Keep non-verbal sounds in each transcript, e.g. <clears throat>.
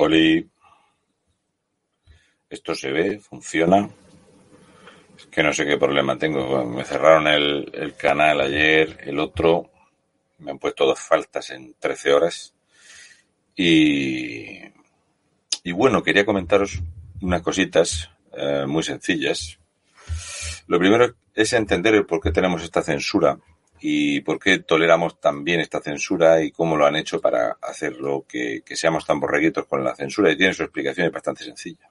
Oli. Esto se ve, funciona. Es que no sé qué problema tengo. Me cerraron el, el canal ayer, el otro. Me han puesto dos faltas en 13 horas. Y, y bueno, quería comentaros unas cositas eh, muy sencillas. Lo primero es entender el por qué tenemos esta censura y por qué toleramos también esta censura y cómo lo han hecho para hacerlo que, que seamos tan borreguitos con la censura y tiene su explicación es bastante sencilla.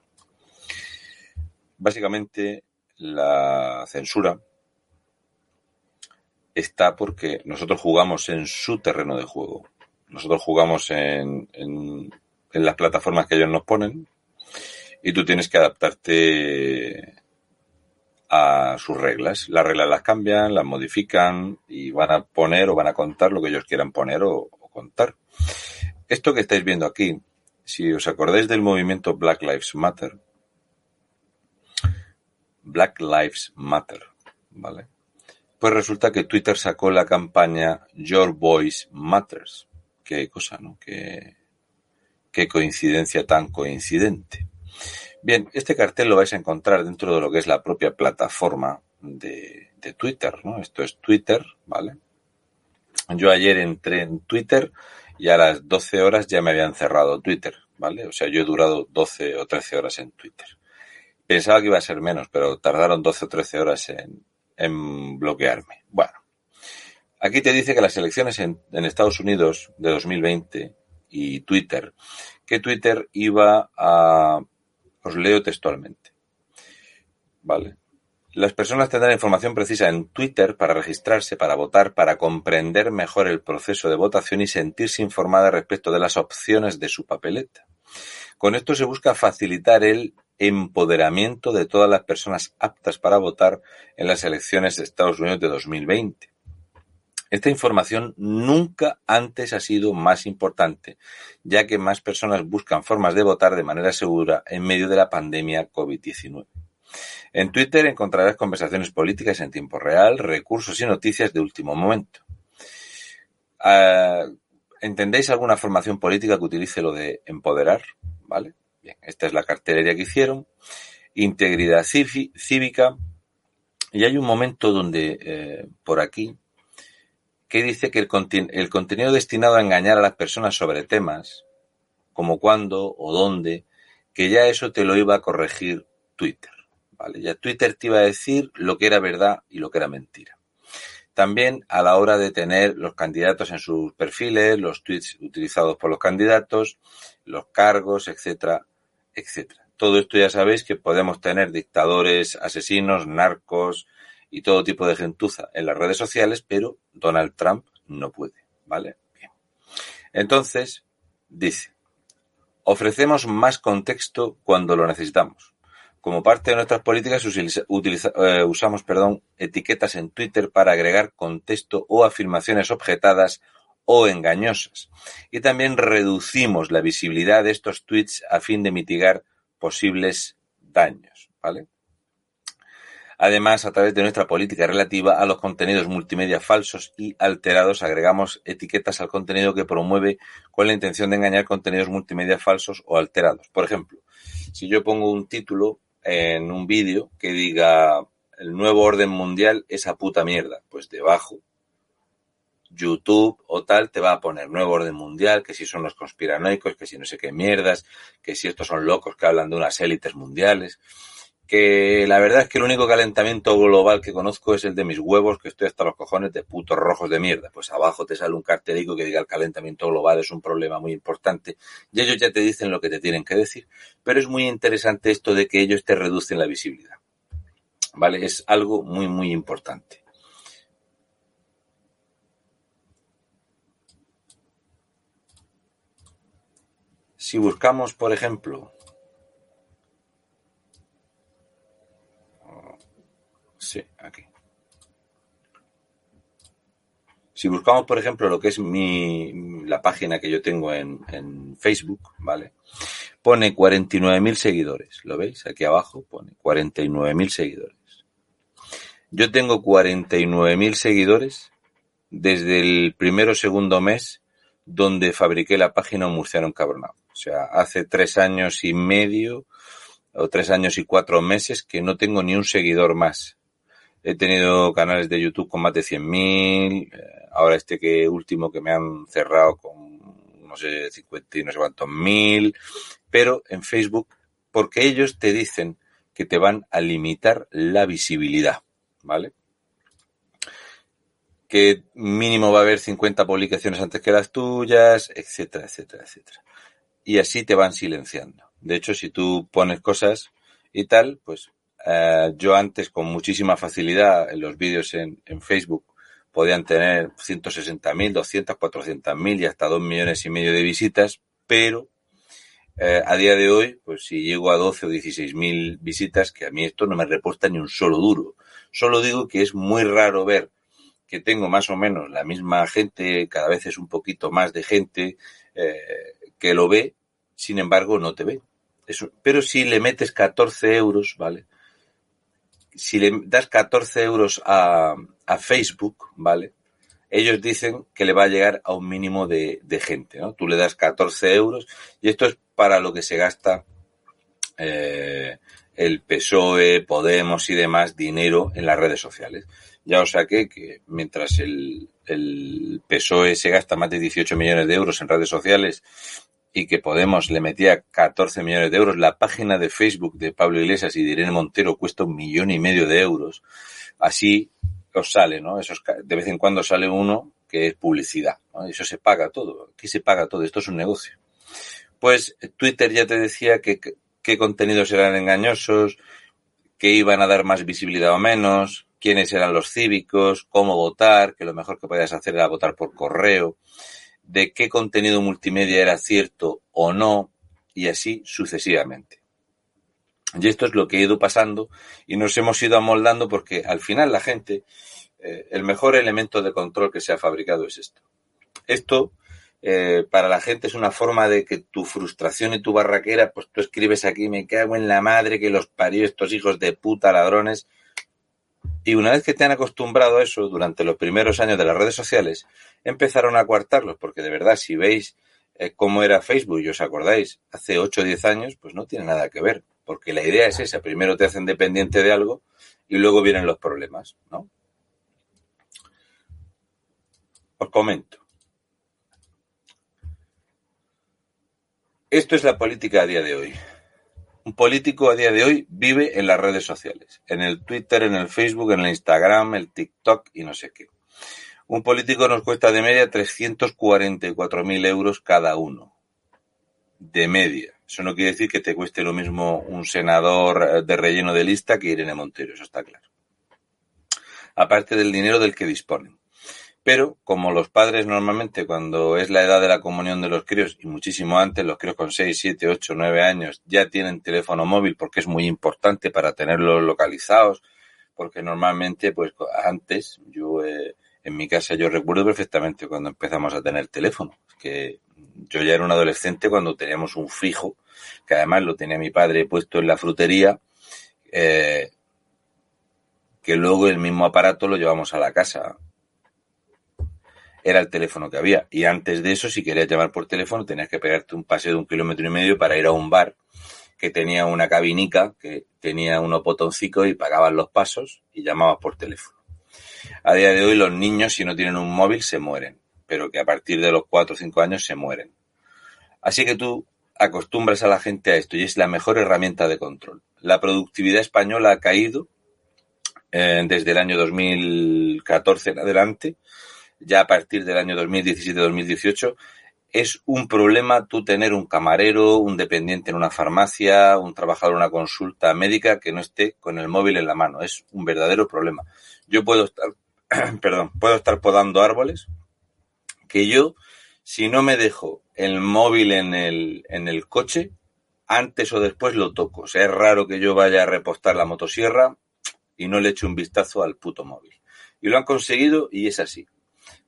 Básicamente la censura está porque nosotros jugamos en su terreno de juego. Nosotros jugamos en, en, en las plataformas que ellos nos ponen y tú tienes que adaptarte a sus reglas. Las reglas las cambian, las modifican y van a poner o van a contar lo que ellos quieran poner o, contar. Esto que estáis viendo aquí, si os acordáis del movimiento Black Lives Matter, Black Lives Matter, ¿vale? Pues resulta que Twitter sacó la campaña Your Voice Matters. Qué cosa, ¿no? Qué, qué coincidencia tan coincidente. Bien, este cartel lo vais a encontrar dentro de lo que es la propia plataforma de, Twitter, ¿no? Esto es Twitter, ¿vale? Yo ayer entré en Twitter y a las 12 horas ya me habían cerrado Twitter, ¿vale? O sea, yo he durado 12 o 13 horas en Twitter. Pensaba que iba a ser menos, pero tardaron 12 o 13 horas en, en bloquearme. Bueno, aquí te dice que las elecciones en, en Estados Unidos de 2020 y Twitter, que Twitter iba a os leo textualmente. Vale. Las personas tendrán información precisa en Twitter para registrarse, para votar, para comprender mejor el proceso de votación y sentirse informada respecto de las opciones de su papeleta. Con esto se busca facilitar el empoderamiento de todas las personas aptas para votar en las elecciones de Estados Unidos de 2020. Esta información nunca antes ha sido más importante, ya que más personas buscan formas de votar de manera segura en medio de la pandemia COVID-19. En Twitter encontrarás conversaciones políticas en tiempo real, recursos y noticias de último momento. Uh, ¿Entendéis alguna formación política que utilice lo de empoderar? ¿Vale? Bien, esta es la cartelería que hicieron. Integridad cívica. Y hay un momento donde eh, por aquí que dice que el, el, contenido destinado a engañar a las personas sobre temas, como cuándo o dónde, que ya eso te lo iba a corregir Twitter. ¿vale? Ya Twitter te iba a decir lo que era verdad y lo que era mentira. También a la hora de tener los candidatos en sus perfiles, los tweets utilizados por los candidatos, los cargos, etcétera, etcétera. Todo esto ya sabéis que podemos tener dictadores, asesinos, narcos, y todo tipo de gentuza en las redes sociales, pero Donald Trump no puede, ¿vale? Bien. Entonces, dice, ofrecemos más contexto cuando lo necesitamos. Como parte de nuestras políticas utiliza, eh, usamos perdón, etiquetas en Twitter para agregar contexto o afirmaciones objetadas o engañosas. Y también reducimos la visibilidad de estos tweets a fin de mitigar posibles daños. ¿vale? Además, a través de nuestra política relativa a los contenidos multimedia falsos y alterados, agregamos etiquetas al contenido que promueve con la intención de engañar contenidos multimedia falsos o alterados. Por ejemplo, si yo pongo un título en un vídeo que diga el nuevo orden mundial es a puta mierda, pues debajo YouTube o tal te va a poner nuevo orden mundial, que si son los conspiranoicos, que si no sé qué mierdas, que si estos son locos que hablan de unas élites mundiales, que la verdad es que el único calentamiento global que conozco es el de mis huevos, que estoy hasta los cojones de putos rojos de mierda. Pues abajo te sale un cartelico que diga el calentamiento global es un problema muy importante y ellos ya te dicen lo que te tienen que decir. Pero es muy interesante esto de que ellos te reducen la visibilidad. ¿Vale? Es algo muy, muy importante. Si buscamos, por ejemplo, sí, aquí. Si buscamos, por ejemplo, lo que es mi, la página que yo tengo en, en Facebook, ¿vale? Pone 49.000 seguidores. ¿Lo veis? Aquí abajo pone 49.000 seguidores. Yo tengo 49.000 seguidores desde el primero o segundo mes donde fabriqué la página Murciano Encabronado. O sea, hace tres años y medio o tres años y cuatro meses que no tengo ni un seguidor más. He tenido canales de YouTube con más de 100.000, eh, ahora este que último que me han cerrado con no sé, 50 y no sé cuántos mil, pero en Facebook, porque ellos te dicen que te van a limitar la visibilidad, ¿vale? Que mínimo va a haber 50 publicaciones antes que las tuyas, etcétera, etcétera, etcétera y así te van silenciando. De hecho, si tú pones cosas y tal, pues eh, yo antes con muchísima facilidad en los vídeos en, en Facebook podían tener 160.000, 200, 400.000 y hasta 2 millones y medio de visitas, pero eh, a día de hoy, pues si llego a 12 o 16.000 visitas, que a mí esto no me reporta ni un solo duro. Solo digo que es muy raro ver que tengo más o menos la misma gente, cada vez es un poquito más de gente eh, que lo ve sin embargo no te ve. Eso, pero si le metes 14 euros, ¿vale? Si le das 14 euros a, a Facebook, ¿vale? Ellos dicen que le va a llegar a un mínimo de, de gente, ¿no? Tú le das 14 euros y esto es para lo que se gasta eh, el PSOE, Podemos y demás dinero en las redes sociales. Ya os saqué que mientras el, el PSOE se gasta más de 18 millones de euros en redes sociales y que Podemos le metía 14 millones de euros, la página de Facebook de Pablo Iglesias y de Irene Montero cuesta un millón y medio de euros. Así os sale, ¿no? Eso de vez en cuando sale uno que es publicidad. Eso se paga todo. Aquí se paga todo. Esto es un negocio. Pues Twitter ya te decía que qué contenidos eran engañosos, que iban a dar más visibilidad o menos, quiénes eran los cívicos, cómo votar, que lo mejor que podías hacer era votar por correo de qué contenido multimedia era cierto o no, y así sucesivamente. Y esto es lo que ha ido pasando y nos hemos ido amoldando porque al final la gente, eh, el mejor elemento de control que se ha fabricado es esto. Esto eh, para la gente es una forma de que tu frustración y tu barraquera, pues tú escribes aquí, me cago en la madre que los parió estos hijos de puta ladrones, y una vez que te han acostumbrado a eso durante los primeros años de las redes sociales, empezaron a coartarlos, porque de verdad, si veis eh, cómo era Facebook y os acordáis, hace 8 o 10 años, pues no tiene nada que ver, porque la idea es esa, primero te hacen dependiente de algo y luego vienen los problemas, ¿no? Os comento. Esto es la política a día de hoy. Un político a día de hoy vive en las redes sociales, en el Twitter, en el Facebook, en el Instagram, el TikTok y no sé qué. Un político nos cuesta de media 344.000 euros cada uno. De media. Eso no quiere decir que te cueste lo mismo un senador de relleno de lista que Irene Montero, eso está claro. Aparte del dinero del que disponen. Pero, como los padres normalmente cuando es la edad de la comunión de los críos, y muchísimo antes, los críos con 6, 7, 8, 9 años ya tienen teléfono móvil porque es muy importante para tenerlos localizados, porque normalmente, pues antes, yo eh, en mi casa yo recuerdo perfectamente cuando empezamos a tener teléfono, que yo ya era un adolescente cuando teníamos un fijo, que además lo tenía mi padre puesto en la frutería, eh, que luego el mismo aparato lo llevamos a la casa. Era el teléfono que había. Y antes de eso, si querías llamar por teléfono, tenías que pegarte un paseo de un kilómetro y medio para ir a un bar que tenía una cabinica, que tenía unos botoncicos y pagabas los pasos y llamabas por teléfono. A día de hoy los niños, si no tienen un móvil, se mueren, pero que a partir de los 4 o 5 años se mueren. Así que tú acostumbras a la gente a esto y es la mejor herramienta de control. La productividad española ha caído eh, desde el año 2014 en adelante, ya a partir del año 2017-2018, es un problema tú tener un camarero, un dependiente en una farmacia, un trabajador en una consulta médica que no esté con el móvil en la mano. Es un verdadero problema. Yo puedo estar, <clears throat> perdón, puedo estar podando árboles que yo, si no me dejo el móvil en el, en el coche, antes o después lo toco. O sea, es raro que yo vaya a repostar la motosierra y no le eche un vistazo al puto móvil. Y lo han conseguido y es así.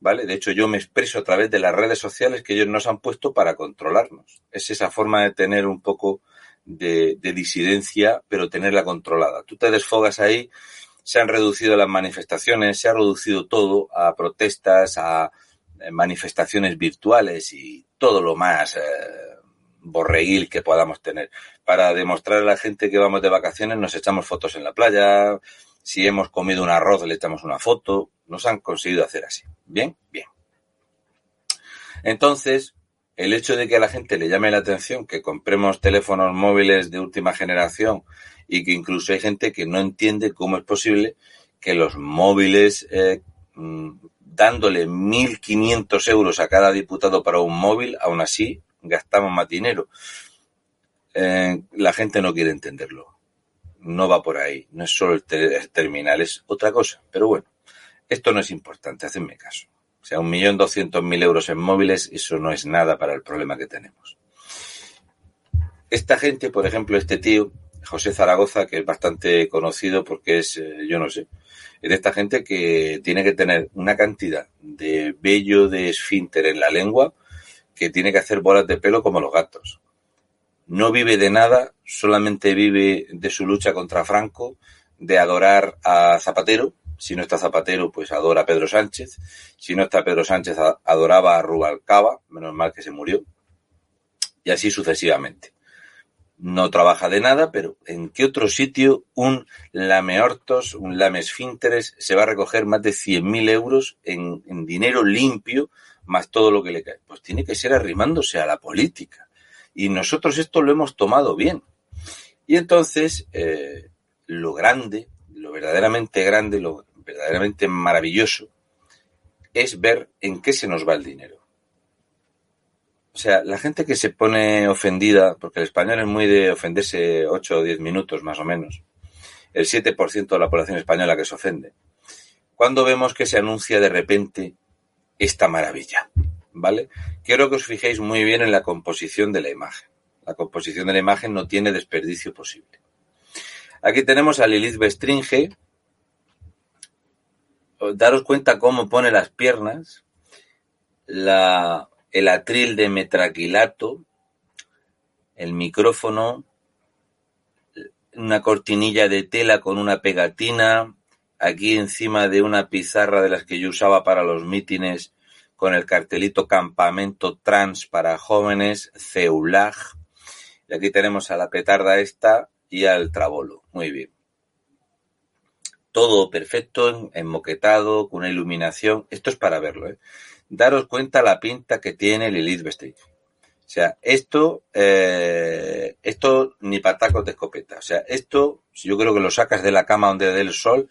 ¿Vale? De hecho, yo me expreso a través de las redes sociales que ellos nos han puesto para controlarnos. Es esa forma de tener un poco de, de disidencia, pero tenerla controlada. Tú te desfogas ahí, se han reducido las manifestaciones, se ha reducido todo a protestas, a eh, manifestaciones virtuales y todo lo más eh, borreguil que podamos tener. Para demostrar a la gente que vamos de vacaciones nos echamos fotos en la playa, si hemos comido un arroz le echamos una foto, nos han conseguido hacer así. Bien, bien. Entonces, el hecho de que a la gente le llame la atención que compremos teléfonos móviles de última generación y que incluso hay gente que no entiende cómo es posible que los móviles, eh, mm, dándole 1.500 euros a cada diputado para un móvil, aún así gastamos más dinero. Eh, la gente no quiere entenderlo. No va por ahí. No es solo el, terminal, es otra cosa. Pero bueno, esto no es importante, hacedme caso. O sea, un millón doscientos mil euros en móviles, eso no es nada para el problema que tenemos. Esta gente, por ejemplo, este tío, José Zaragoza, que es bastante conocido porque es, eh, yo no sé, es de esta gente que tiene que tener una cantidad de vello de esfínter en la lengua que tiene que hacer bolas de pelo como los gatos. No vive de nada, solamente vive de su lucha contra Franco, de adorar a Zapatero. Si no está Zapatero, pues adora a Pedro Sánchez. Si no está Pedro Sánchez, adoraba a Rubalcaba, menos mal que se murió. Y así sucesivamente. No trabaja de nada, pero ¿en qué otro sitio un lameortos, un lamesfínteres se va a recoger más de 100.000 euros en, en dinero limpio más todo lo que le cae. Pues tiene que ser arrimándose a la política. Y nosotros esto lo hemos tomado bien. Y entonces, eh, lo grande, lo verdaderamente grande, lo verdaderamente maravilloso, es ver en qué se nos va el dinero. O sea, la gente que se pone ofendida, porque el español es muy de ofenderse 8 o 10 minutos más o menos, el 7% de la población española que se ofende, cuando vemos que se anuncia de repente esta maravilla, ¿vale? Quiero que os fijéis muy bien en la composición de la imagen. La composición de la imagen no tiene desperdicio posible. Aquí tenemos a Lilith Bestringe. Daros cuenta cómo pone las piernas, la, el atril de metraquilato, el micrófono, una cortinilla de tela con una pegatina, aquí encima de una pizarra de las que yo usaba para los mítines con el cartelito Campamento Trans para Jóvenes, CEULAG. Y aquí tenemos a la petarda esta y al trabolo. Muy bien. Todo perfecto, enmoquetado, con una iluminación. Esto es para verlo. ¿eh? Daros cuenta la pinta que tiene Lilith Vestige. O sea, esto, eh, esto ni patacos de escopeta. O sea, esto, yo creo que lo sacas de la cama donde dé el sol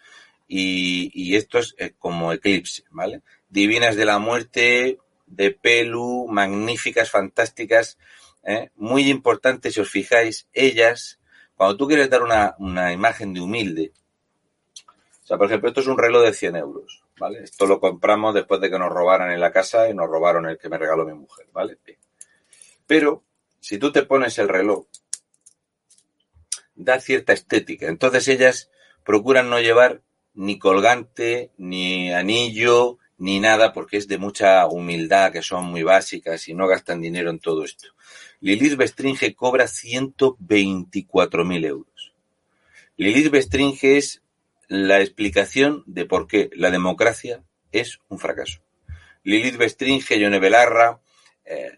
y, esto es eh, como eclipse, ¿vale? Divinas de la muerte, de pelu, magníficas, fantásticas, ¿eh? muy importante si os fijáis, ellas, cuando tú quieres dar una, una imagen de humilde, o sea, por ejemplo, esto es un reloj de 100 euros, ¿vale? Esto lo compramos después de que nos robaran en la casa y nos robaron el que me regaló mi mujer, ¿vale? Pero, si tú te pones el reloj, da cierta estética. Entonces ellas procuran no llevar ni colgante, ni anillo, ni nada, porque es de mucha humildad, que son muy básicas y no gastan dinero en todo esto. Lilith Bestringe cobra 124.000 euros. Lilith Bestringe es la explicación de por qué la democracia es un fracaso. Lilith Bestringe, Yone Belarra, eh,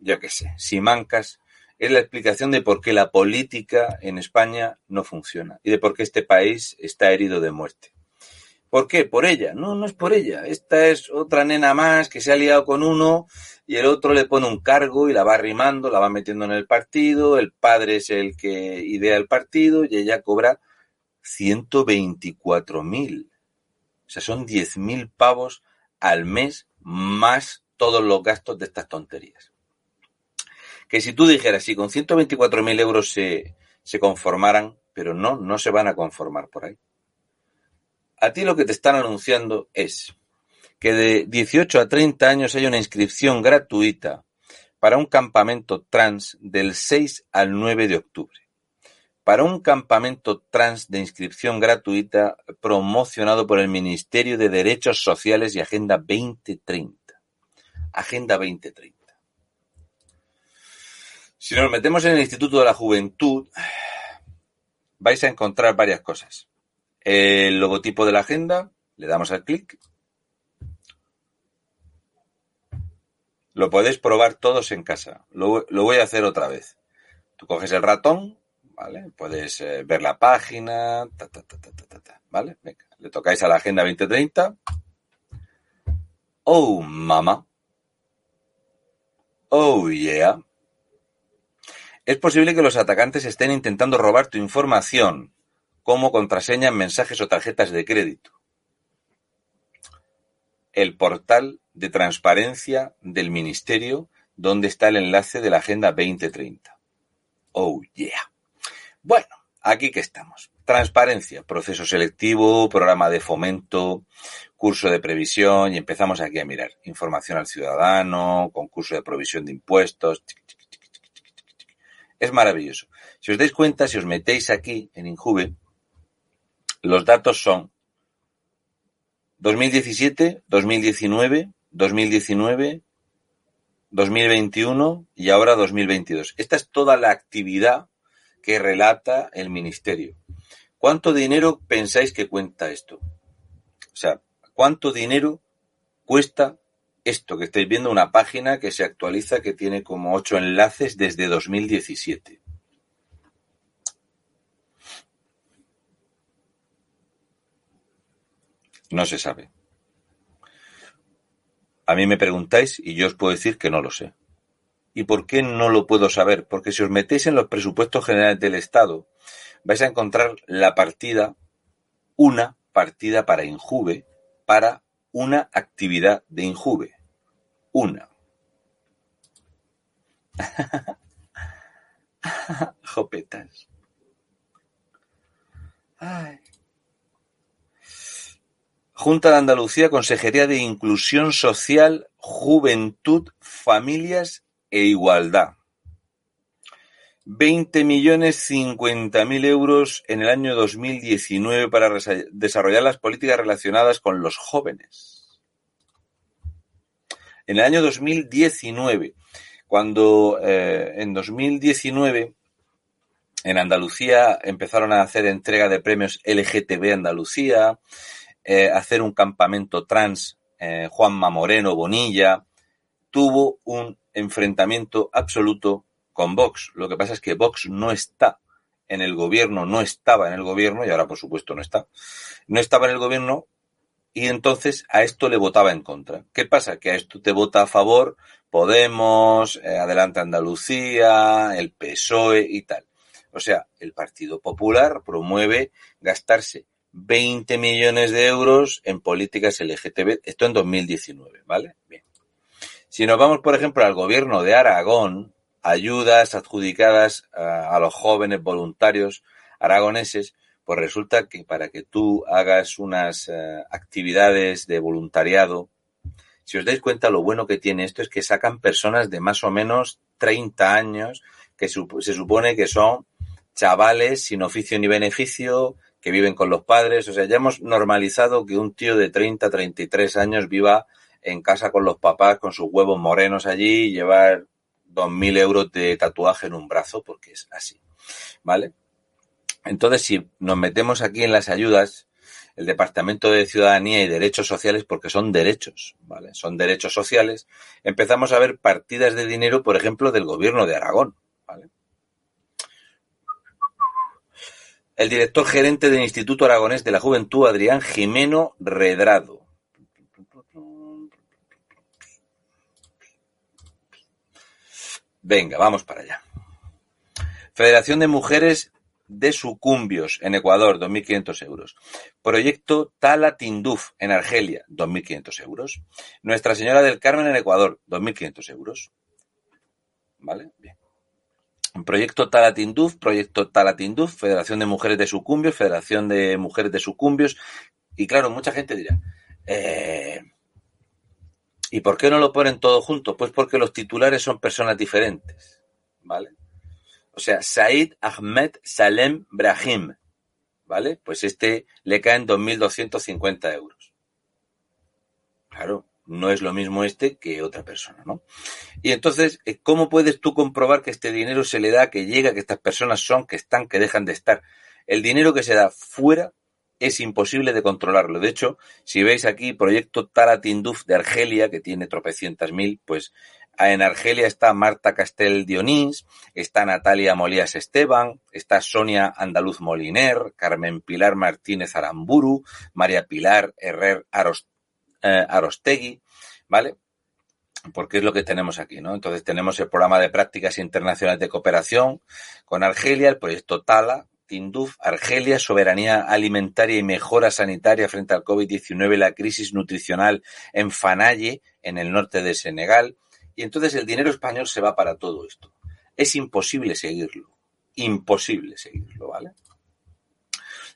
yo qué sé, Simancas, es la explicación de por qué la política en España no funciona y de por qué este país está herido de muerte. ¿Por qué? Por ella. No, no es por ella. Esta es otra nena más que se ha liado con uno y el otro le pone un cargo y la va arrimando, la va metiendo en el partido, el padre es el que idea el partido y ella cobra 124.000. O sea, son 10.000 pavos al mes más todos los gastos de estas tonterías. Que si tú dijeras, si con 124.000 euros se, se conformaran, pero no, no se van a conformar por ahí. A ti lo que te están anunciando es que de 18 a 30 años hay una inscripción gratuita para un campamento trans del 6 al 9 de octubre para un campamento trans de inscripción gratuita promocionado por el Ministerio de Derechos Sociales y Agenda 2030. Agenda 2030. Si nos metemos en el Instituto de la Juventud, vais a encontrar varias cosas. El logotipo de la agenda, le damos al clic. Lo podéis probar todos en casa. Lo, lo voy a hacer otra vez. Tú coges el ratón, ¿vale? Puedes eh, ver la página, ta, ta, ta, ¿vale? Venga, le tocáis a la Agenda 2030. Oh, mamá. Oh, yeah. Es posible que los atacantes estén intentando robar tu información, como contraseña en mensajes o tarjetas de crédito. El portal de transparencia del Ministerio, donde está el enlace de la Agenda 2030. Oh, yeah. Bueno, aquí que estamos. Transparencia, proceso selectivo, programa de fomento, curso de previsión y empezamos aquí a mirar. Información al ciudadano, concurso de provisión de impuestos. Es maravilloso. Si os dais cuenta, si os metéis aquí en Injuve, los datos son 2017, 2019, 2019, 2021 y ahora 2022. Esta es toda la actividad que relata el ministerio. ¿Cuánto dinero pensáis que cuenta esto? O sea, ¿cuánto dinero cuesta esto que estáis viendo? Una página que se actualiza que tiene como ocho enlaces desde 2017. No se sabe. A mí me preguntáis y yo os puedo decir que no lo sé. ¿Y por qué no lo puedo saber? Porque si os metéis en los presupuestos generales del Estado, vais a encontrar la partida, una partida para Injuve, para una actividad de Injuve. Una. <laughs> Jopetas. Junta de Andalucía, Consejería de Inclusión Social, Juventud, Familias e igualdad. Veinte millones cincuenta mil euros en el año 2019 para desarrollar las políticas relacionadas con los jóvenes. En el año 2019, cuando eh, en 2019 en Andalucía empezaron a hacer entrega de premios LGTB Andalucía, eh, hacer un campamento trans eh, Juanma Moreno Bonilla, tuvo un enfrentamiento absoluto con Vox. Lo que pasa es que Vox no está en el gobierno, no estaba en el gobierno, y ahora por supuesto no está, no estaba en el gobierno y entonces a esto le votaba en contra. ¿Qué pasa? Que a esto te vota a favor Podemos, eh, Adelante Andalucía, el PSOE y tal. O sea, el Partido Popular promueve gastarse 20 millones de euros en políticas LGTB, esto en 2019, ¿vale? Bien. Si nos vamos, por ejemplo, al gobierno de Aragón, ayudas adjudicadas a, los jóvenes voluntarios aragoneses, pues resulta que para que tú hagas unas eh, actividades de voluntariado, si os dais cuenta, lo bueno que tiene esto es que sacan personas de más o menos 30 años, que se supone que son chavales sin oficio ni beneficio, que viven con los padres. O sea, ya hemos normalizado que un tío de 30, 33 años viva en casa con los papás, con sus huevos morenos allí, y llevar dos mil euros de tatuaje en un brazo, porque es así. ¿Vale? Entonces, si nos metemos aquí en las ayudas, el Departamento de Ciudadanía y Derechos Sociales, porque son derechos, ¿vale? Son derechos sociales, empezamos a ver partidas de dinero, por ejemplo, del gobierno de Aragón, ¿vale? El director gerente del Instituto Aragonés de la Juventud, Adrián Jimeno Redrado. Venga, vamos para allá. Federación de Mujeres de Sucumbios en Ecuador, 2.500 euros. Proyecto Tala Tinduf en Argelia, 2.500 euros. Nuestra Señora del Carmen en Ecuador, 2.500 euros. ¿Vale? Bien. Proyecto Talatinduf, Proyecto Talatinduf, Federación de Mujeres de Sucumbios, Federación de Mujeres de Sucumbios. Y claro, mucha gente dirá, eh, ¿y por qué no lo ponen todo junto? Pues porque los titulares son personas diferentes, ¿vale? O sea, Said Ahmed Salem Brahim, ¿vale? Pues este le caen 2.250 euros. Claro, no es lo mismo este que otra persona, ¿no? Y entonces, eh, ¿cómo puedes tú comprobar que este dinero se le da, que llega, que estas personas son, que están, que dejan de estar? El dinero que se da fuera es imposible de controlarlo. De hecho, si veis aquí, proyecto Taratinduf de Argelia, que tiene tropecientas mil, pues en Argelia está Marta Castel Dionís, está Natalia Molías Esteban, está Sonia Andaluz Moliner, Carmen Pilar Martínez Aramburu, María Pilar Herrer Arost eh, Arostegui, ¿vale? Porque es lo que tenemos aquí, ¿no? Entonces tenemos el programa de prácticas internacionales de cooperación con Argelia, el proyecto TALA, Tinduf, Argelia, soberanía alimentaria y mejora sanitaria frente al COVID-19, la crisis nutricional en Fanaye, en el norte de Senegal. Y entonces el dinero español se va para todo esto. Es imposible seguirlo. Imposible seguirlo, ¿vale?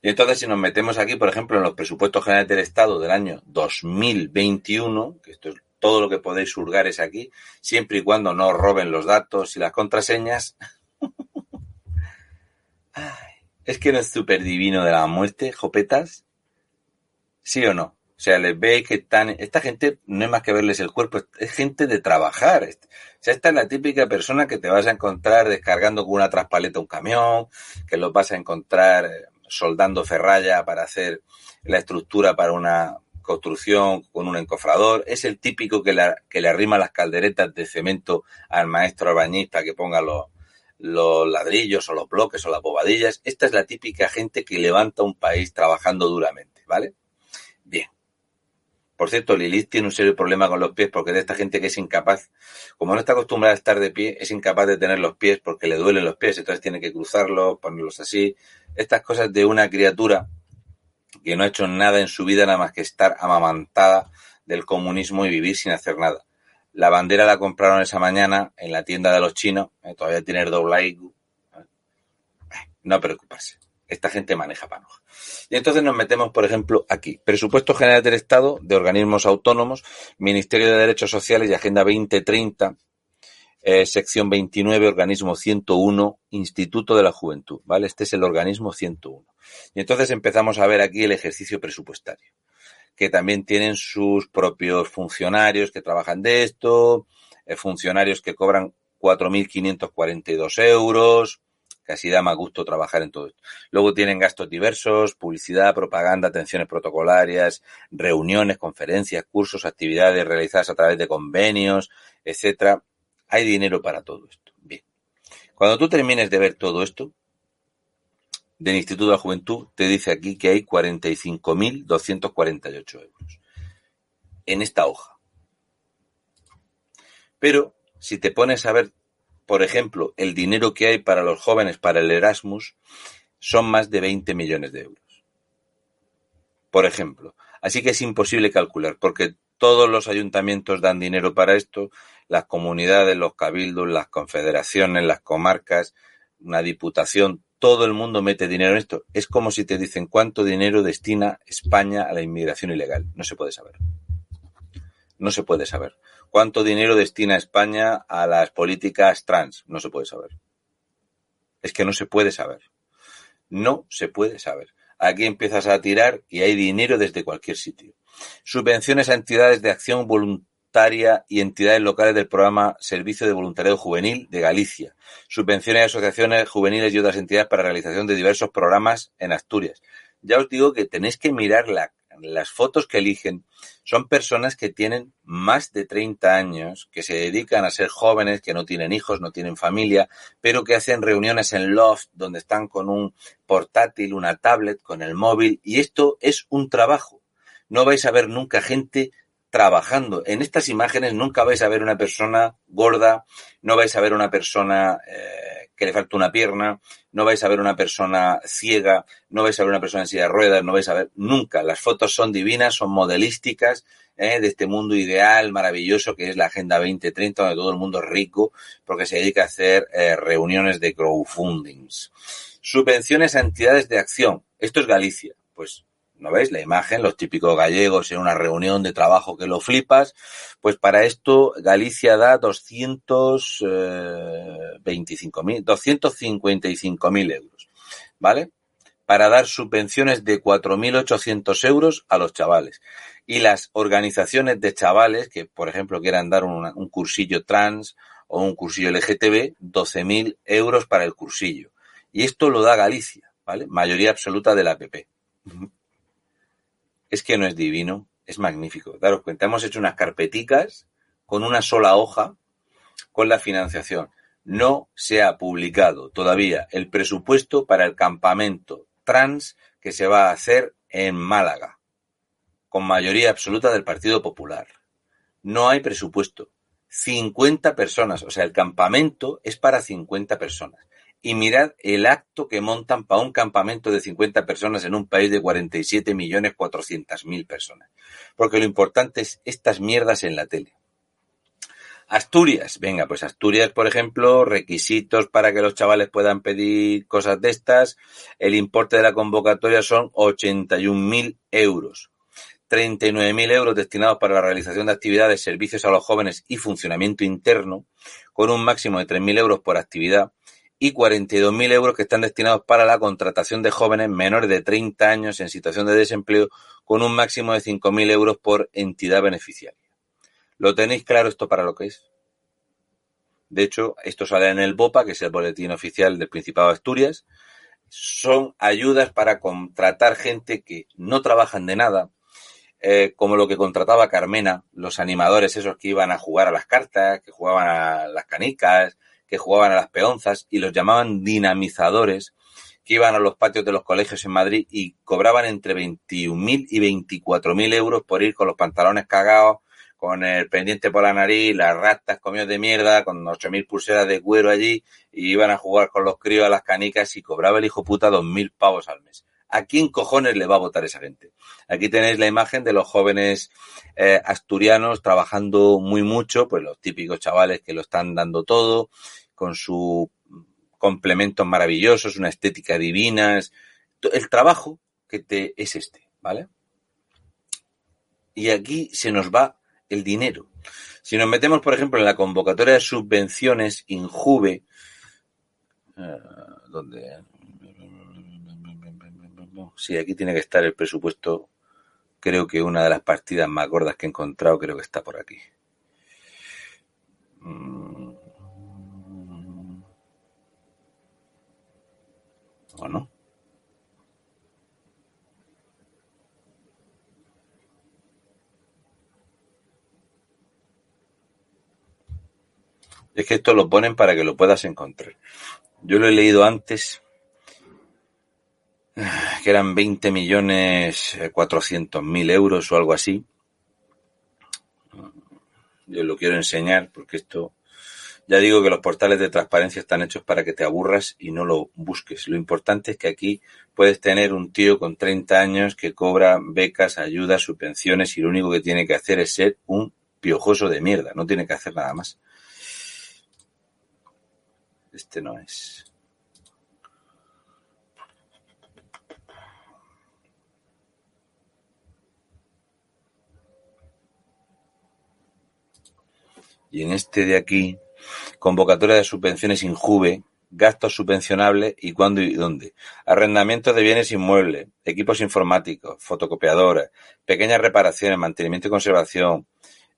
Y entonces si nos metemos aquí, por ejemplo, en los presupuestos generales del Estado del año 2021, que esto es todo lo que podéis hurgar es aquí, siempre y cuando no roben los datos y las contraseñas. <laughs> es que no es súper divino de la muerte, jopetas. ¿Sí o no? O sea, les veis que están... Esta gente no es más que verles el cuerpo, es gente de trabajar. O sea, esta es la típica persona que te vas a encontrar descargando con una traspaleta un camión, que los vas a encontrar eh, soldando ferralla para hacer la estructura para una construcción con un encofrador. Es el típico que, que le arrima las calderetas de cemento al maestro albañista que ponga los, los ladrillos o los bloques o las bobadillas. Esta es la típica gente que levanta un país trabajando duramente, ¿vale? Por cierto, Lilith tiene un serio problema con los pies porque de esta gente que es incapaz, como no está acostumbrada a estar de pie, es incapaz de tener los pies porque le duelen los pies, entonces tiene que cruzarlos, ponerlos así. Estas cosas de una criatura que no ha hecho nada en su vida nada más que estar amamantada del comunismo y vivir sin hacer nada. La bandera la compraron esa mañana en la tienda de los chinos, eh, todavía tiene el doble No preocuparse esta gente maneja panoja. Y entonces nos metemos, por ejemplo, aquí. Presupuesto General del Estado de organismos autónomos, Ministerio de Derechos Sociales y Agenda 2030, eh, sección 29, organismo 101, Instituto de la Juventud, ¿vale? Este es el organismo 101. Y entonces empezamos a ver aquí el ejercicio presupuestario, que también tienen sus propios funcionarios que trabajan de esto, eh, funcionarios que cobran 4.542 euros, Casi da más gusto trabajar en todo esto. Luego tienen gastos diversos, publicidad, propaganda, atenciones protocolarias, reuniones, conferencias, cursos, actividades realizadas a través de convenios, etcétera. Hay dinero para todo esto. Bien. Cuando tú termines de ver todo esto, del Instituto de la Juventud te dice aquí que hay 45.248 euros en esta hoja. Pero si te pones a ver por ejemplo, el dinero que hay para los jóvenes para el Erasmus son más de 20 millones de euros. Por ejemplo. Así que es imposible calcular, porque todos los ayuntamientos dan dinero para esto, las comunidades, los cabildos, las confederaciones, las comarcas, una diputación, todo el mundo mete dinero en esto. Es como si te dicen cuánto dinero destina España a la inmigración ilegal. No se puede saber. No se puede saber. ¿Cuánto dinero destina España a las políticas trans? No se puede saber. Es que no se puede saber. No se puede saber. Aquí empiezas a tirar y hay dinero desde cualquier sitio. Subvenciones a entidades de acción voluntaria y entidades locales del programa Servicio de Voluntariado Juvenil de Galicia. Subvenciones a asociaciones juveniles y otras entidades para realización de diversos programas en Asturias. ya os digo que tenéis que mirar la, las fotos que eligen. Son personas que tienen más de 30 años, que se dedican a ser jóvenes, que no tienen hijos, no tienen familia, pero que hacen reuniones en loft donde están con un portátil, una tablet, con el móvil, y esto es un trabajo. No vais a ver nunca gente trabajando. En estas imágenes nunca vais a ver una persona gorda, no vais a ver una persona eh, que le falta una pierna, no vais a ver una persona ciega, no vais a ver una persona en silla de ruedas, no vais a ver nunca. Las fotos son divinas, son modelísticas eh, de este mundo ideal, maravilloso que es la Agenda 2030, donde todo el mundo es rico porque se dedica a hacer eh, reuniones de crowdfundings. Subvenciones a entidades de acción. Esto es Galicia. Pues ¿no veis? La imagen, los típicos gallegos en una reunión de trabajo que lo flipas. Pues para esto Galicia da 225.000, 255.000 eh, euros, ¿vale? Para dar subvenciones de 4.800 euros a los chavales. Y las organizaciones de chavales que, por ejemplo, quieran dar un, cursillo trans o un cursillo LGTB, 12.000 euros para el cursillo. Y esto lo da Galicia, ¿vale? Mayoría absoluta de la PP es que no es divino, es magnífico. Daros cuenta, hemos hecho unas carpeticas con una sola hoja con la financiación. No se ha publicado todavía el presupuesto para el campamento trans que se va a hacer en Málaga, con mayoría absoluta del Partido Popular. No hay presupuesto. 50 personas, o sea, el campamento es para 50 personas y mirad el acto que montan para un campamento de 50 personas en un país de 47 millones 400 mil personas. Porque lo importante es estas mierdas en la tele. Asturias, venga, pues Asturias, por ejemplo, requisitos para que los chavales puedan pedir cosas de estas. El importe de la convocatoria son 81.000 euros. 39.000 euros destinados para la realización de actividades, servicios a los jóvenes y funcionamiento interno, con un máximo de 3.000 euros por actividad y 42.000 euros que están destinados para la contratación de jóvenes menores de 30 años en situación de desempleo con un máximo de 5.000 euros por entidad beneficiaria. ¿Lo tenéis claro esto para lo que es? De hecho, esto sale en el BOPA, que es el Boletín Oficial del Principado de Asturias. Son ayudas para contratar gente que no trabajan de nada, eh, como lo que contrataba Carmena, los animadores esos que iban a jugar a las cartas, que jugaban a las canicas, jugaban a las peonzas y los llamaban dinamizadores, que iban a los patios de los colegios en Madrid y cobraban entre 21.000 y 24.000 euros por ir con los pantalones cagados, con el pendiente por la nariz, las ratas comidos de mierda, con 8.000 pulseras de cuero allí, y iban a jugar con los críos a las canicas y cobraba el hijo puta 2.000 pavos al mes. ¿A quién cojones le va a votar esa gente? Aquí tenéis la imagen de los jóvenes eh, asturianos trabajando muy mucho, pues los típicos chavales que lo están dando todo, con sus complementos maravillosos, una estética divina. El trabajo que te es este, ¿vale? Y aquí se nos va el dinero. Si nos metemos, por ejemplo, en la convocatoria de subvenciones Injuve, eh, donde sí, aquí tiene que estar el presupuesto. Creo que una de las partidas más gordas que he encontrado, creo que está por aquí. ¿O no? Es que esto lo ponen para que lo puedas encontrar. Yo lo he leído antes, <sighs> que eran 20 millones 400 mil euros o algo así. Yo lo quiero enseñar porque esto ya digo que los portales de transparencia están hechos para que te aburras y no lo busques. Lo importante es que aquí puedes tener un tío con 30 años que cobra becas, ayudas, subvenciones y lo único que tiene que hacer es ser un piojoso de mierda. No tiene que hacer nada más. Este no es. Y en este de aquí convocatoria de subvenciones Injuve, gastos subvencionables y cuándo y dónde, arrendamiento de bienes inmuebles, equipos informáticos, fotocopiadoras, pequeñas reparaciones, mantenimiento y conservación,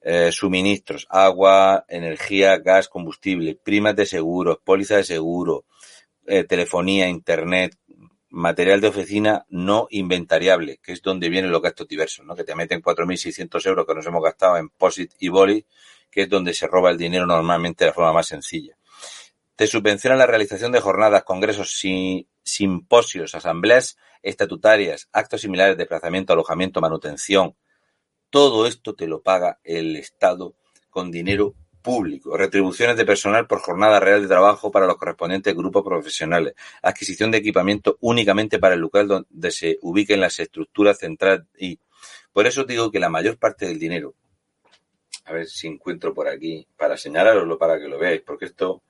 eh, suministros, agua, energía, gas, combustible, primas de seguros, pólizas de seguro, eh, telefonía, internet, material de oficina no inventariable, que es donde vienen los gastos diversos, ¿no? Que te meten 4.600 euros que nos hemos gastado en POSIT y BOLI, que es donde se roba el dinero normalmente de la forma más sencilla. Te subvenciona la realización de jornadas, congresos, simposios, asambleas estatutarias, actos similares, desplazamiento, alojamiento, manutención. Todo esto te lo paga el Estado con dinero público, retribuciones de personal por jornada real de trabajo para los correspondientes grupos profesionales, adquisición de equipamiento únicamente para el local donde se ubiquen las estructuras centrales y por eso digo que la mayor parte del dinero, a ver si encuentro por aquí para señalaroslo para que lo veáis, porque esto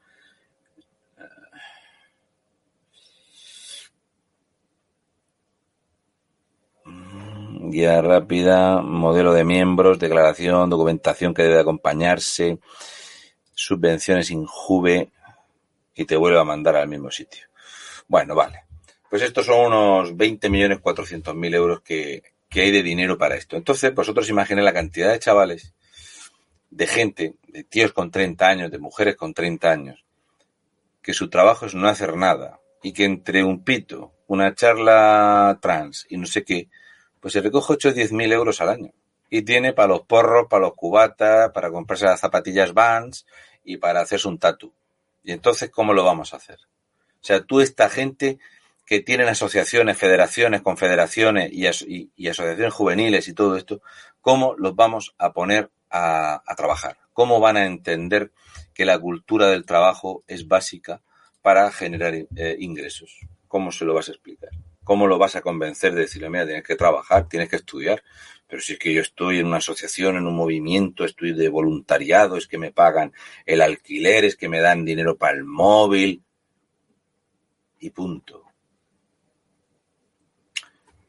guía rápida, modelo de miembros, declaración, documentación que debe acompañarse, subvenciones injuve y te vuelve a mandar al mismo sitio. Bueno, vale. Pues estos son unos 20.400.000 euros que, que hay de dinero para esto. Entonces, vosotros imaginéis la cantidad de chavales, de gente, de tíos con 30 años, de mujeres con 30 años, que su trabajo es no hacer nada y que entre un pito, una charla trans y no sé qué, pues se recoge 8 o 10 mil euros al año. Y tiene para los porros, para los cubatas, para comprarse las zapatillas Vans y para hacerse un tatu. Y entonces, ¿cómo lo vamos a hacer? O sea, tú esta gente que tienen asociaciones, federaciones, confederaciones y, asociaciones juveniles y todo esto, ¿cómo los vamos a poner a, trabajar? ¿Cómo van a entender que la cultura del trabajo es básica para generar eh, ingresos? ¿Cómo se lo vas a explicar? ¿Cómo lo vas a convencer de decirle, mira, tienes que trabajar, tienes que estudiar? Pero si es que yo estoy en una asociación, en un movimiento, estoy de voluntariado, es que me pagan el alquiler, es que me dan dinero para el móvil. Y punto.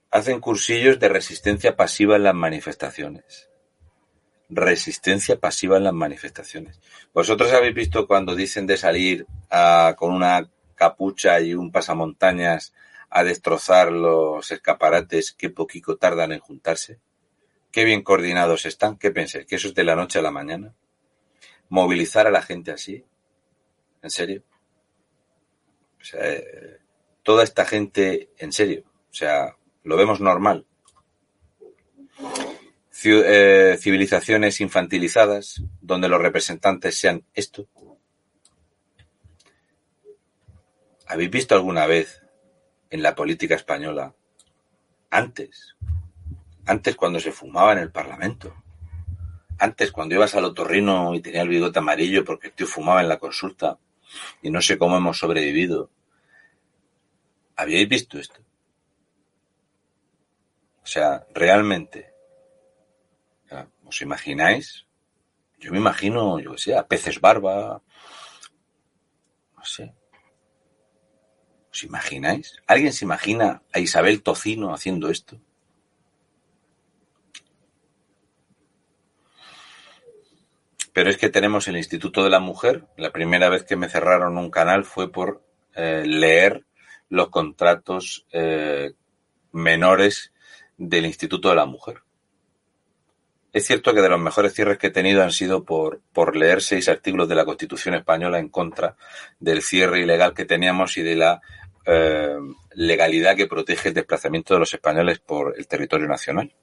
Hacen cursillos de resistencia pasiva en las manifestaciones. Resistencia pasiva en las manifestaciones. Vosotros habéis visto cuando dicen de salir ah, con una capucha y un pasamontañas a destrozar los escaparates que poquito tardan en juntarse? ¿Qué bien coordinados están? ¿Qué pensáis? ¿Que eso es de la noche a la mañana? ¿Movilizar a la gente así? ¿En serio? O sea, eh, toda esta gente, en serio. O sea, lo vemos normal. Eh, civilizaciones infantilizadas, donde los representantes sean esto. ¿Habéis visto alguna vez en la política española antes. Antes cuando se fumaba en el Parlamento. Antes cuando ibas al otorrino y tenía el bigote amarillo porque el tío fumaba en la consulta. Y no sé cómo hemos sobrevivido. ¿Habíais visto esto? O sea, realmente. ¿Os imagináis? Yo me imagino, yo que sé, a peces barba. No sé. ¿Os imagináis? ¿Alguien se imagina a Isabel Tocino haciendo esto? Pero es que tenemos el Instituto de la Mujer. La primera vez que me cerraron un canal fue por eh, leer los contratos eh, menores del Instituto de la Mujer. Es cierto que de los mejores cierres que he tenido han sido por, leer seis artículos de la Constitución española en contra del cierre ilegal que teníamos y de la eh, legalidad que protege el desplazamiento de los españoles por el territorio nacional.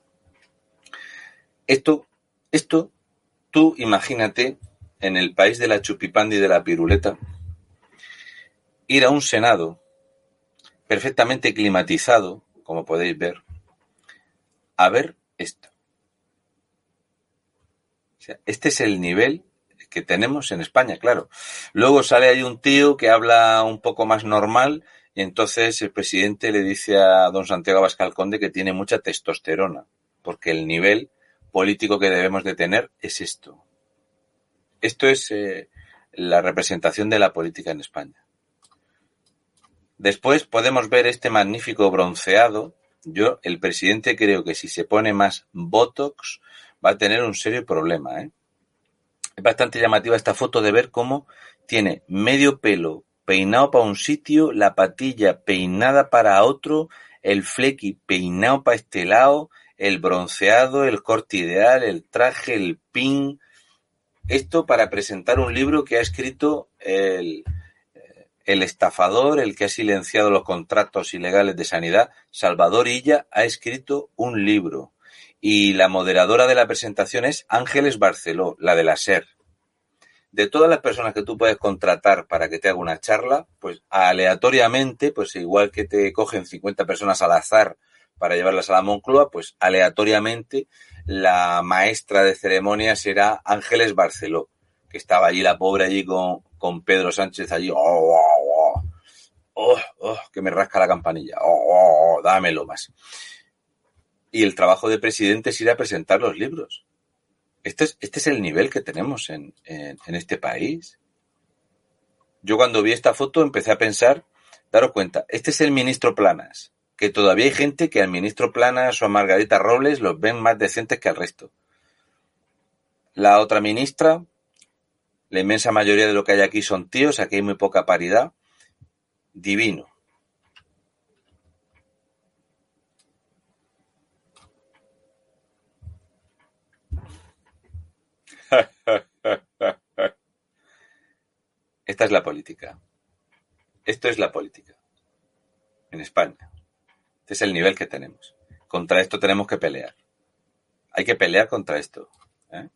Esto, esto, tú imagínate en el país de la chupipandi y de la piruleta, ir a un Senado perfectamente climatizado, como podéis ver, a ver esto. Este es el nivel que tenemos en España, claro. Luego sale ahí un tío que habla un poco más normal y entonces el presidente le dice a don Santiago Abascal Conde que tiene mucha testosterona, porque el nivel político que debemos de tener es esto. Esto es eh, la representación de la política en España. Después podemos ver este magnífico bronceado. Yo, el presidente, creo que si se pone más Botox va a tener un serio problema. ¿eh? Es bastante llamativa esta foto de ver cómo tiene medio pelo peinado para un sitio, la patilla peinada para otro, el flequi peinado para este lado, el bronceado, el corte ideal, el traje, el pin. Esto para presentar un libro que ha escrito el, el estafador, el que ha silenciado los contratos ilegales de sanidad, Salvador Illa, ha escrito un libro. Y la moderadora de la presentación es Ángeles Barceló, la de la SER. De todas las personas que tú puedes contratar para que te haga una charla, pues aleatoriamente, pues igual que te cogen 50 personas al azar para llevarlas a la Moncloa, pues aleatoriamente la maestra de ceremonias será Ángeles Barceló, que estaba allí la pobre allí con, con Pedro Sánchez allí, oh, oh, oh, oh, que me rasca la campanilla, oh, oh, oh, dámelo más. Y el trabajo de presidente es ir a presentar los libros. Este es, este es el nivel que tenemos en, en, en este país. Yo cuando vi esta foto empecé a pensar, daros cuenta, este es el ministro Planas, que todavía hay gente que al ministro Planas o a Margarita Robles los ven más decentes que al resto. La otra ministra, la inmensa mayoría de lo que hay aquí son tíos, aquí hay muy poca paridad. Divino. <laughs> Esta es la política. Esto es la política. En España. Este es el nivel que tenemos. Contra esto tenemos que pelear. Hay que pelear contra esto. ¿eh?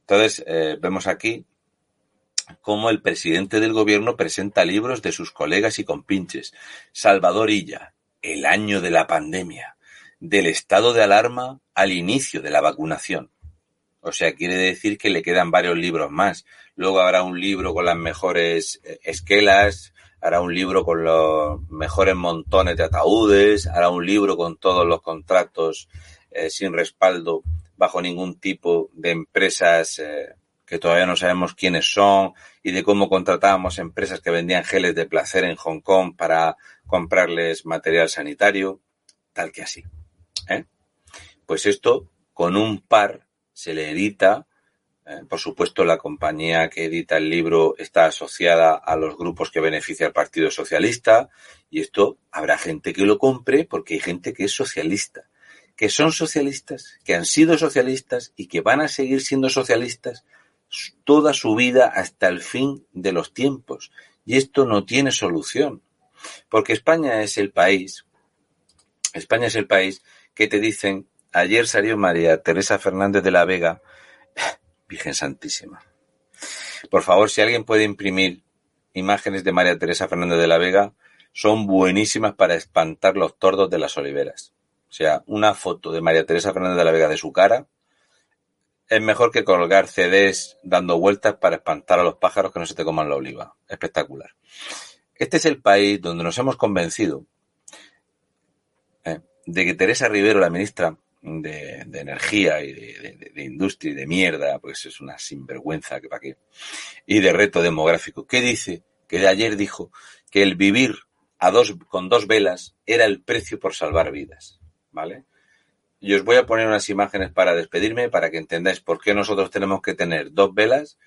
Entonces, eh, vemos aquí cómo el presidente del gobierno presenta libros de sus colegas y compinches. Salvador Illa, el año de la pandemia, del estado de alarma al inicio de la vacunación. O sea, quiere decir que le quedan varios libros más. Luego habrá un libro con las mejores eh, esquelas, hará un libro con los mejores montones de ataúdes, hará un libro con todos los contratos eh, sin respaldo bajo ningún tipo de empresas eh, que todavía no sabemos quiénes son y de cómo contratábamos empresas que vendían geles de placer en Hong Kong para comprarles material sanitario, tal que así. Pues esto con un par se le edita. Eh, por supuesto, la compañía que edita el libro está asociada a los grupos que beneficia al Partido Socialista y esto habrá gente que lo compre porque hay gente que es socialista, que son socialistas, que han sido socialistas y que van a seguir siendo socialistas toda su vida hasta el fin de los tiempos. Y esto no tiene solución. Porque España es el país, España es el país que te dicen Ayer salió María Teresa Fernández de la Vega, <laughs> Virgen Santísima. Por favor, si alguien puede imprimir imágenes de María Teresa Fernández de la Vega, son buenísimas para espantar los tordos de las oliveras. O sea, una foto de María Teresa Fernández de la Vega de su cara es mejor que colgar CDs dando vueltas para espantar a los pájaros que no se te coman la oliva. Espectacular. Este es el país donde nos hemos convencido ¿eh? de que Teresa Rivero, la ministra, de, energía y de, industria y de mierda, pues es una sinvergüenza que para qué. Y de reto demográfico. ¿Qué dice? Que de ayer dijo que el vivir a dos, con dos velas era el precio por salvar vidas. ¿Vale? Y os voy a poner unas imágenes para despedirme para que entendáis por qué nosotros tenemos que tener dos velas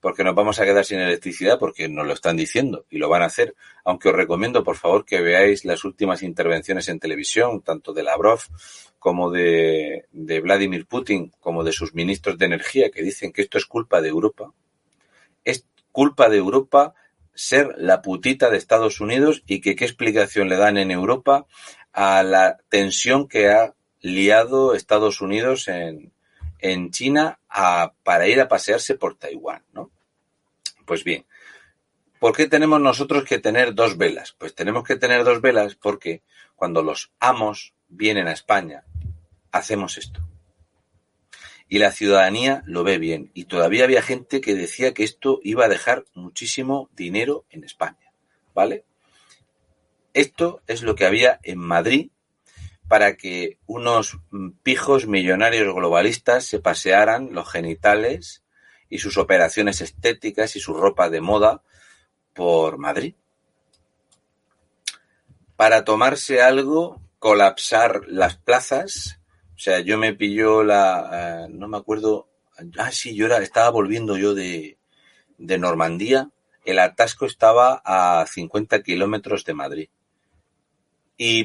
porque nos vamos a quedar sin electricidad, porque nos lo están diciendo y lo van a hacer. Aunque os recomiendo, por favor, que veáis las últimas intervenciones en televisión, tanto de Lavrov como de, Vladimir Putin, como de sus ministros de energía, que dicen que esto es culpa de Europa. Es culpa de Europa ser la putita de Estados Unidos y que qué explicación le dan en Europa a la tensión que ha liado Estados Unidos en, en China a, para ir a pasearse por Taiwán, ¿no? Pues bien, ¿por qué tenemos nosotros que tener dos velas? Pues tenemos que tener dos velas porque cuando los amos vienen a España, hacemos esto. Y la ciudadanía lo ve bien. Y todavía había gente que decía que esto iba a dejar muchísimo dinero en España. ¿Vale? Esto es lo que había en Madrid para que unos pijos millonarios globalistas se pasearan los genitales y sus operaciones estéticas y su ropa de moda por Madrid. Para tomarse algo, colapsar las plazas. O sea, yo me pilló la, uh, no me acuerdo, ah, sí, yo era, estaba volviendo yo de, de Normandía. El atasco estaba a 50 kilómetros de Madrid. Y